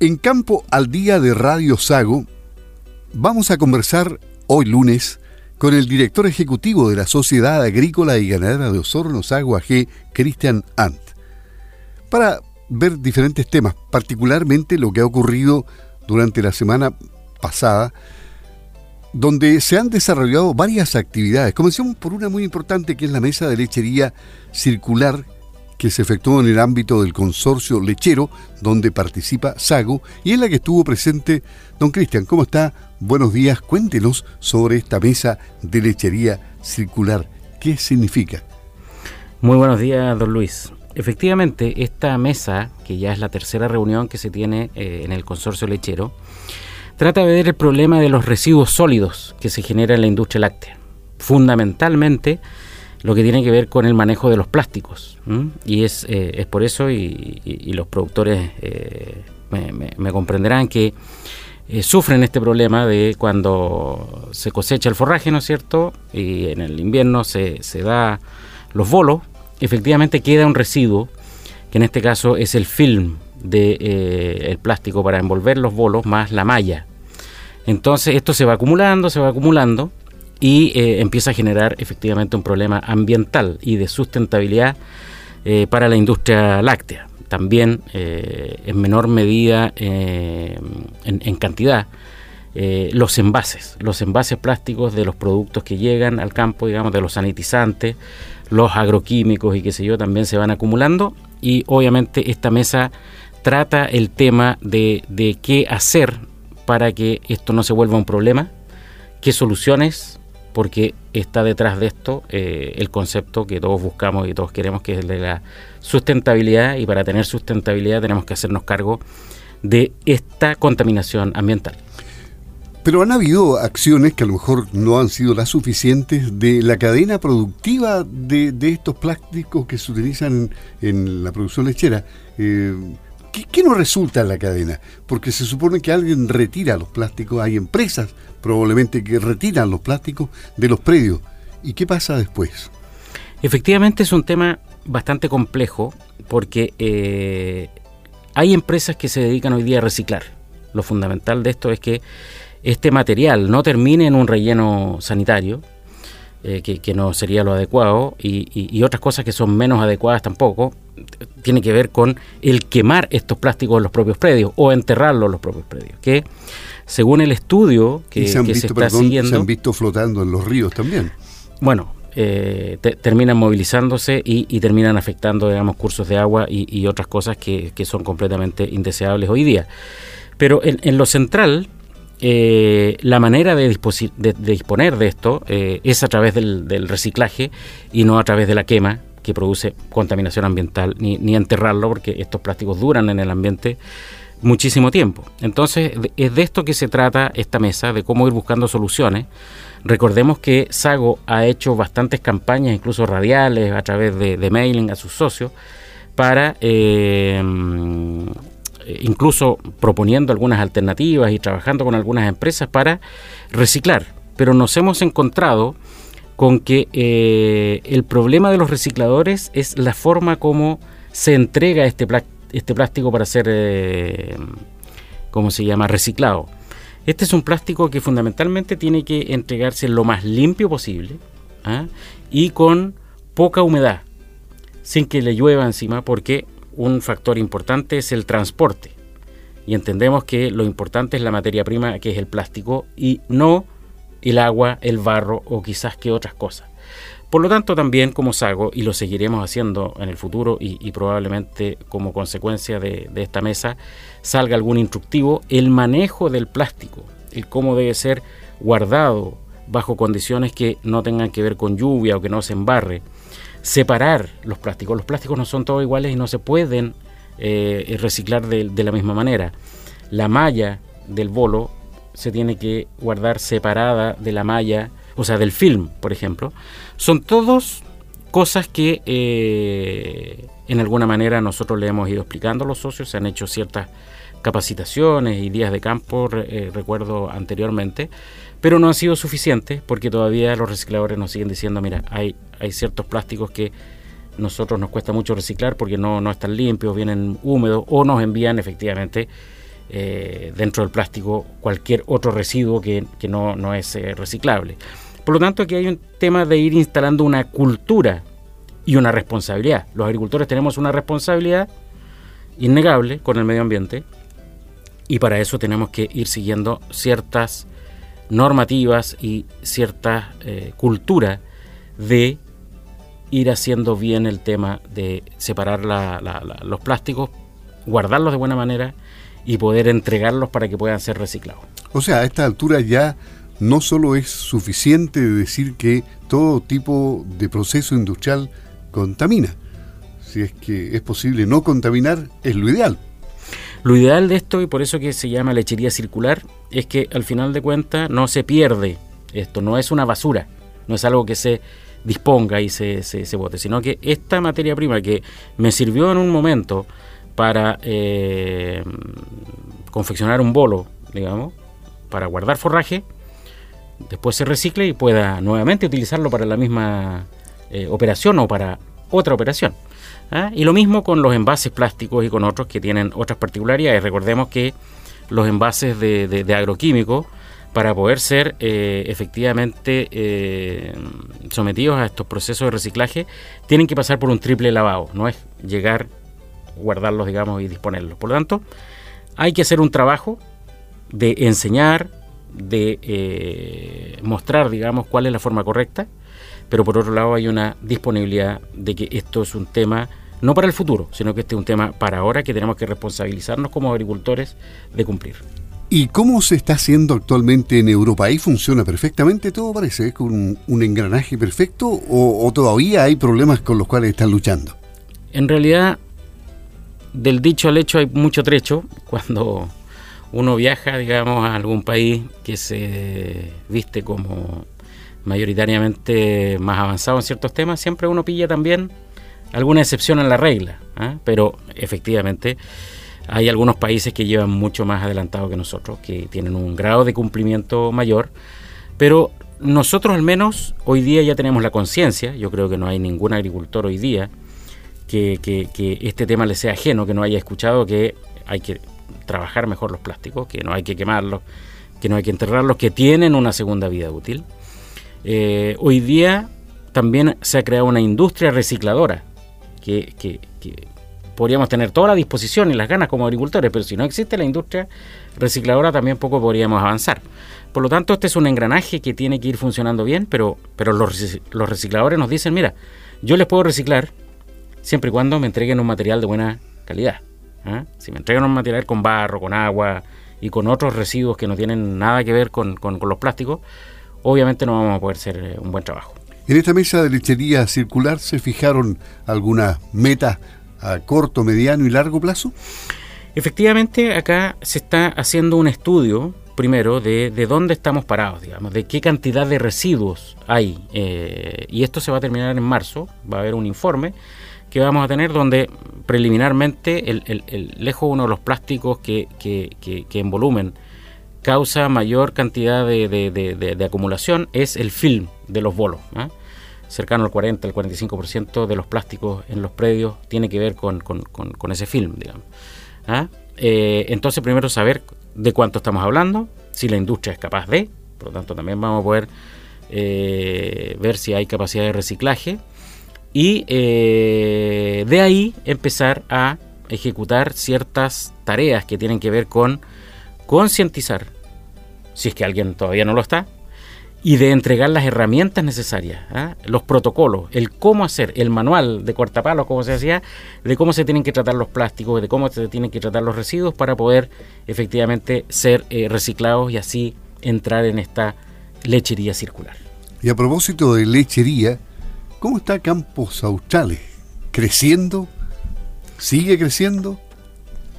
En Campo al Día de Radio Sago, vamos a conversar hoy lunes con el director ejecutivo de la Sociedad Agrícola y Ganadera de Osorno Sago AG, Cristian Ant, para ver diferentes temas, particularmente lo que ha ocurrido durante la semana pasada, donde se han desarrollado varias actividades. Comencemos por una muy importante que es la mesa de lechería circular que se efectuó en el ámbito del consorcio lechero, donde participa Sago, y en la que estuvo presente don Cristian. ¿Cómo está? Buenos días. Cuéntenos sobre esta mesa de lechería circular. ¿Qué significa? Muy buenos días, don Luis. Efectivamente, esta mesa, que ya es la tercera reunión que se tiene eh, en el consorcio lechero, trata de ver el problema de los residuos sólidos que se genera en la industria láctea. Fundamentalmente, lo que tiene que ver con el manejo de los plásticos. Y es, eh, es por eso, y, los productores eh, me, comprenderán que eh, sufren este problema de cuando se cosecha el forraje, ¿no es cierto? Y en el invierno se, se da los bolos, efectivamente queda un residuo, que en este caso es el film de el plástico para envolver los bolos más la malla. Entonces esto se va acumulando, se va acumulando y eh, empieza a generar efectivamente un problema ambiental y de sustentabilidad eh, para la industria láctea. También eh, en menor medida en, cantidad los envases, los envases plásticos de los productos que llegan al campo, digamos, de los sanitizantes, los agroquímicos y qué sé yo, también se van acumulando y obviamente esta mesa trata el tema de, de qué hacer para que esto no se vuelva un problema, qué soluciones porque está detrás de esto eh, el concepto que todos buscamos y todos queremos, que es el de la sustentabilidad, y para tener sustentabilidad tenemos que hacernos cargo de esta contaminación ambiental. Pero han habido acciones que a lo mejor no han sido las suficientes de la cadena productiva de, estos plásticos que se utilizan en la producción lechera. Eh, ¿Qué, no resulta en la cadena? Porque se supone que alguien retira los plásticos, hay empresas probablemente que retiran los plásticos de los predios. ¿Y qué pasa después? Efectivamente es un tema bastante complejo porque eh, hay empresas que se dedican hoy día a reciclar. Lo fundamental de esto es que este material no termine en un relleno sanitario, eh, que, no sería lo adecuado, y, otras cosas que son menos adecuadas tampoco, tiene que ver con el quemar estos plásticos en los propios predios o enterrarlos en los propios predios, que según el estudio que se, está siguiendo... Se han visto flotando en los ríos también. Bueno, eh, terminan movilizándose y, terminan afectando, digamos, cursos de agua y, otras cosas que, son completamente indeseables hoy día. Pero en lo central, eh, la manera de, disponer de esto eh, es a través del, reciclaje y no a través de la quema que produce contaminación ambiental, ni, enterrarlo, porque estos plásticos duran en el ambiente muchísimo tiempo. Entonces, es de esto que se trata esta mesa, de cómo ir buscando soluciones. Recordemos que Sago ha hecho bastantes campañas, incluso radiales, a través de, mailing a sus socios, para eh, incluso proponiendo algunas alternativas y trabajando con algunas empresas para reciclar. Pero nos hemos encontrado con que eh, el problema de los recicladores es la forma como se entrega este, este plástico para ser, eh, ¿cómo se llama?, reciclado. Este es un plástico que fundamentalmente tiene que entregarse lo más limpio posible ¿ah? y con poca humedad, sin que le llueva encima, porque un factor importante es el transporte. Y entendemos que lo importante es la materia prima, que es el plástico, y no el agua, el barro o quizás que otras cosas. Por lo tanto, también como Sago, y lo seguiremos haciendo en el futuro y, probablemente como consecuencia de, de, esta mesa, salga algún instructivo, el manejo del plástico, el cómo debe ser guardado bajo condiciones que no tengan que ver con lluvia o que no se embarre, separar los plásticos. Los plásticos no son todos iguales y no se pueden eh, reciclar de, la misma manera. La malla del bolo se tiene que guardar separada de la malla, o sea, del film, por ejemplo. Son todos cosas que eh, en alguna manera nosotros le hemos ido explicando a los socios, se han hecho ciertas capacitaciones y días de campo, eh, recuerdo anteriormente, pero no han sido suficientes porque todavía los recicladores nos siguen diciendo, mira, hay, hay ciertos plásticos que nosotros nos cuesta mucho reciclar porque no, no están limpios, vienen húmedos o nos envían efectivamente eh, dentro del plástico cualquier otro residuo que, no, no, es eh, reciclable. Por lo tanto, aquí hay un tema de ir instalando una cultura y una responsabilidad. Los agricultores tenemos una responsabilidad innegable con el medio ambiente y para eso tenemos que ir siguiendo ciertas normativas y cierta eh, cultura de ir haciendo bien el tema de separar los plásticos, guardarlos de buena manera y poder entregarlos para que puedan ser reciclados. O sea, a esta altura ya no solo es suficiente decir que todo tipo de proceso industrial contamina. Si es que es posible no contaminar, es lo ideal. Lo ideal de esto, y por eso que se llama lechería circular, es que al final de cuentas no se pierde esto, no es una basura, no es algo que se disponga y se, se, bote, sino que esta materia prima que me sirvió en un momento para eh, confeccionar un bolo, digamos, para guardar forraje, después se recicle y pueda nuevamente utilizarlo para la misma eh, operación o para otra operación. ¿ah? Y lo mismo con los envases plásticos y con otros que tienen otras particularidades. Recordemos que los envases de, de, agroquímicos, para poder ser eh, efectivamente eh, sometidos a estos procesos de reciclaje, tienen que pasar por un triple lavado. No es llegar, guardarlos, digamos, y disponerlos. Por lo tanto, hay que hacer un trabajo de enseñar, de mostrar, digamos, cuál es la forma correcta pero por otro lado hay una disponibilidad de que esto es un tema no para el futuro, sino que este es un tema para ahora que tenemos que responsabilizarnos como agricultores de cumplir. ¿Y cómo se está haciendo actualmente en Europa? ¿Ahí funciona perfectamente todo, parece, con un, engranaje perfecto o, todavía hay problemas con los cuales están luchando? En realidad, del dicho al hecho hay mucho trecho. Cuando uno viaja, digamos, a algún país que se viste como mayoritariamente más avanzado en ciertos temas, siempre uno pilla también alguna excepción en la regla, ¿ah? pero efectivamente hay algunos países que llevan mucho más adelantado que nosotros, que tienen un grado de cumplimiento mayor, pero nosotros al menos hoy día ya tenemos la conciencia, yo creo que no hay ningún agricultor hoy día que, que este tema le sea ajeno, que no haya escuchado que hay que trabajar mejor los plásticos, que no hay que quemarlos, que no hay que enterrarlos, que tienen una segunda vida útil eh, hoy día también se ha creado una industria recicladora que, podríamos tener toda la disposición y las ganas como agricultores, pero si no existe la industria recicladora también poco podríamos avanzar. Por lo tanto, este es un engranaje que tiene que ir funcionando bien, pero, pero los, recicladores nos dicen, mira, yo les puedo reciclar siempre y cuando me entreguen un material de buena calidad. ¿ah? Si me entregan un material con barro, con agua y con otros residuos que no tienen nada que ver con los plásticos, obviamente no vamos a poder hacer eh, un buen trabajo. En esta mesa de lechería circular se fijaron algunas metas a corto, mediano y largo plazo. Efectivamente, acá se está haciendo un estudio primero de, dónde estamos parados, digamos, de qué cantidad de residuos hay. Eh, y esto se va a terminar en marzo, va a haber un informe que vamos a tener donde preliminarmente el, lejos uno de los plásticos que, que, que en volumen causa mayor cantidad de, acumulación es el film de los bolos. ¿ah? Cercano al 40, al 45% de los plásticos en los predios tiene que ver con, ese film, digamos. ¿ah? Eh, entonces, primero saber de cuánto estamos hablando, si la industria es capaz de, por lo tanto, también vamos a poder eh, ver si hay capacidad de reciclaje y eh, de ahí empezar a ejecutar ciertas tareas que tienen que ver con concientizar si es que alguien todavía no lo está, y de entregar las herramientas necesarias, ¿ah? los protocolos, el cómo hacer, el manual de cortapalos, como se decía, de cómo se tienen que tratar los plásticos, de cómo se tienen que tratar los residuos para poder efectivamente ser eh, reciclados y así entrar en esta lechería circular. Y a propósito de lechería, ¿cómo está Campos Australes? ¿Creciendo? ¿Sigue creciendo?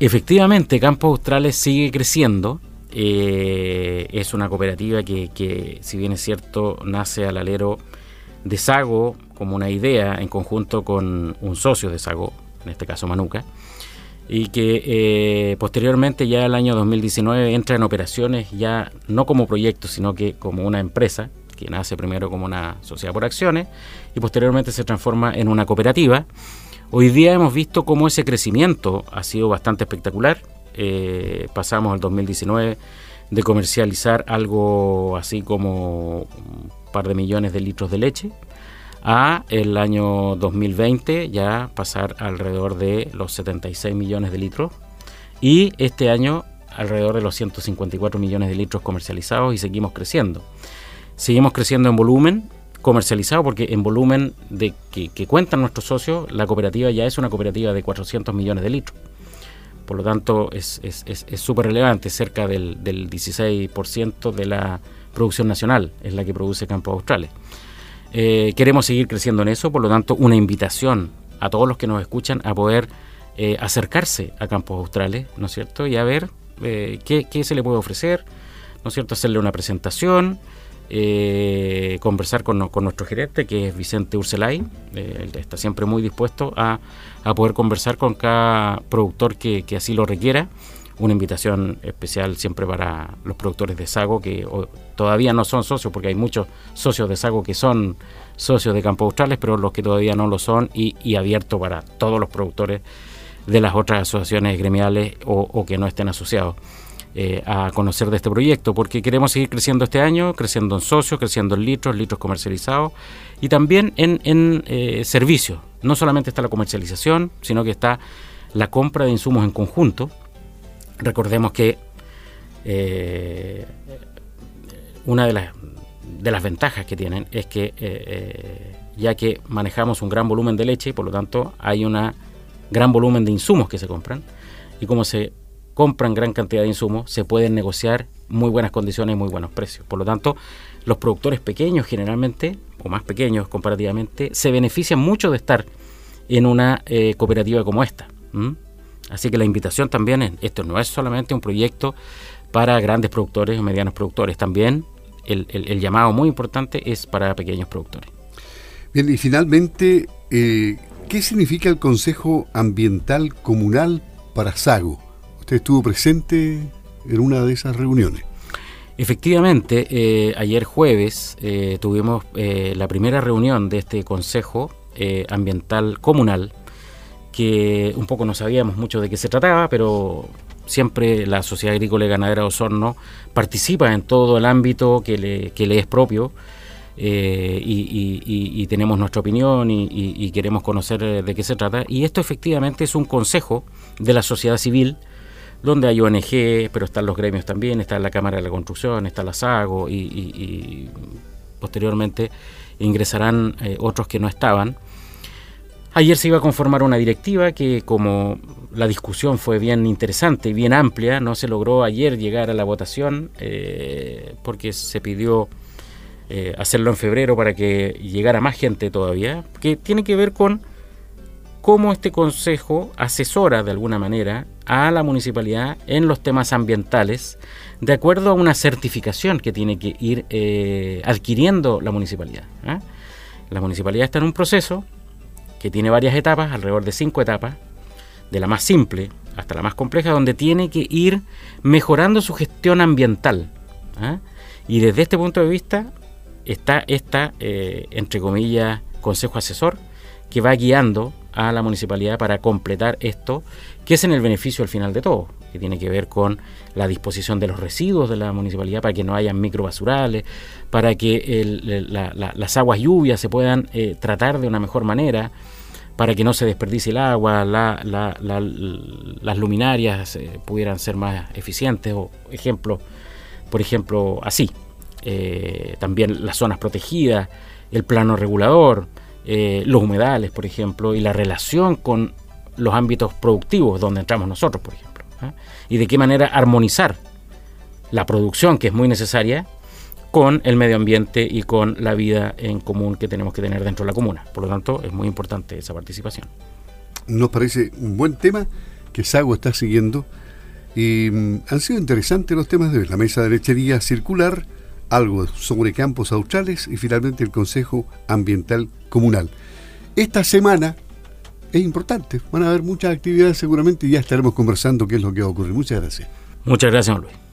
Efectivamente, Campos Australes sigue creciendo eh, es una cooperativa que, si bien es cierto, nace al alero de Sago como una idea en conjunto con un socio de Sago, en este caso Manuca, y que eh, posteriormente ya el año 2019 entra en operaciones ya no como proyecto, sino que como una empresa, que nace primero como una sociedad por acciones y posteriormente se transforma en una cooperativa. Hoy día hemos visto cómo ese crecimiento ha sido bastante espectacular eh, pasamos al 2019 de comercializar algo así como un par de millones de litros de leche a el año 2020 ya pasar alrededor de los 76 millones de litros y este año alrededor de los 154 millones de litros comercializados y seguimos creciendo. Seguimos creciendo en volumen comercializado porque en volumen de que, cuentan nuestros socios, la cooperativa ya es una cooperativa de 400 millones de litros. Por lo tanto, es súper relevante, cerca del, del 16% de la producción nacional es la que produce Campos Australes. Eh, queremos seguir creciendo en eso, por lo tanto, una invitación a todos los que nos escuchan a poder eh, acercarse a Campos Australes, ¿no es cierto? Y a ver eh, qué, qué, se le puede ofrecer, ¿no es cierto? Hacerle una presentación, eh, conversar con, nuestro gerente, que es Vicente Urselay. Eh, está siempre muy dispuesto a, poder conversar con cada productor que, así lo requiera. Una invitación especial siempre para los productores de Sago que todavía no son socios, porque hay muchos socios de Sago que son socios de Campo Australes, pero los que todavía no lo son, y, abierto para todos los productores de las otras asociaciones gremiales o que no estén asociados. Eh, a conocer de este proyecto, porque queremos seguir creciendo este año, creciendo en socios, creciendo en litros, litros comercializados y también en, en eh, servicios. No solamente está la comercialización, sino que está la compra de insumos en conjunto. Recordemos que eh, una de las, de las ventajas que tienen es que ya que manejamos un gran volumen de leche y por lo tanto hay un gran volumen de insumos que se compran y como se compran gran cantidad de insumos, se pueden negociar muy buenas condiciones y muy buenos precios. Por lo tanto, los productores pequeños generalmente, o más pequeños comparativamente, se benefician mucho de estar en una eh, cooperativa como esta. Así que la invitación también es, esto no es solamente un proyecto para grandes productores o medianos productores, también el, llamado muy importante es para pequeños productores. Bien, y finalmente, eh, ¿qué significa el Consejo Ambiental Comunal para Sago? Usted estuvo presente en una de esas reuniones. Efectivamente, eh, ayer jueves eh, tuvimos eh, la primera reunión de este Consejo Ambiental Comunal, que un poco no sabíamos mucho de qué se trataba, pero siempre la Sociedad Agrícola y Ganadera de Osorno participa en todo el ámbito que le, es propio. y, tenemos nuestra opinión y, queremos conocer de qué se trata. Y esto efectivamente es un consejo de la sociedad civil donde hay ONG, pero están los gremios también, está la Cámara de la Construcción, está la SAGO y, posteriormente ingresarán eh, otros que no estaban. Ayer se iba a conformar una directiva que como la discusión fue bien interesante y bien amplia, no se logró ayer llegar a la votación eh, porque se pidió eh, hacerlo en febrero para que llegara más gente todavía, que tiene que ver con cómo este consejo asesora de alguna manera a la municipalidad en los temas ambientales de acuerdo a una certificación que tiene que ir eh, adquiriendo la municipalidad. ¿eh? La municipalidad está en un proceso que tiene varias etapas, alrededor de cinco etapas, de la más simple hasta la más compleja, donde tiene que ir mejorando su gestión ambiental. ¿eh? Y desde este punto de vista está esta, entre comillas, consejo asesor, que va guiando a la municipalidad para completar esto, que es en el beneficio al final de todo, que tiene que ver con la disposición de los residuos de la municipalidad para que no haya microbasurales, para que las aguas lluvias se puedan eh, tratar de una mejor manera, para que no se desperdicie el agua, las luminarias eh, pudieran ser más eficientes, o ejemplo, por ejemplo, así. Eh, también las zonas protegidas, el plano regulador, eh, los humedales, por ejemplo, y la relación con los ámbitos productivos donde entramos nosotros, por ejemplo. ¿eh? Y de qué manera armonizar la producción, que es muy necesaria, con el medio ambiente y con la vida en común que tenemos que tener dentro de la comuna. Por lo tanto, es muy importante esa participación. Nos parece un buen tema que Sago está siguiendo. Y mm, han sido interesantes los temas de la mesa de lechería circular, algo sobre campos australes y finalmente el Consejo Ambiental Comunal. Esta semana es importante, van a haber muchas actividades seguramente y ya estaremos conversando qué es lo que va a ocurrir. Muchas gracias. Muchas gracias, Luis.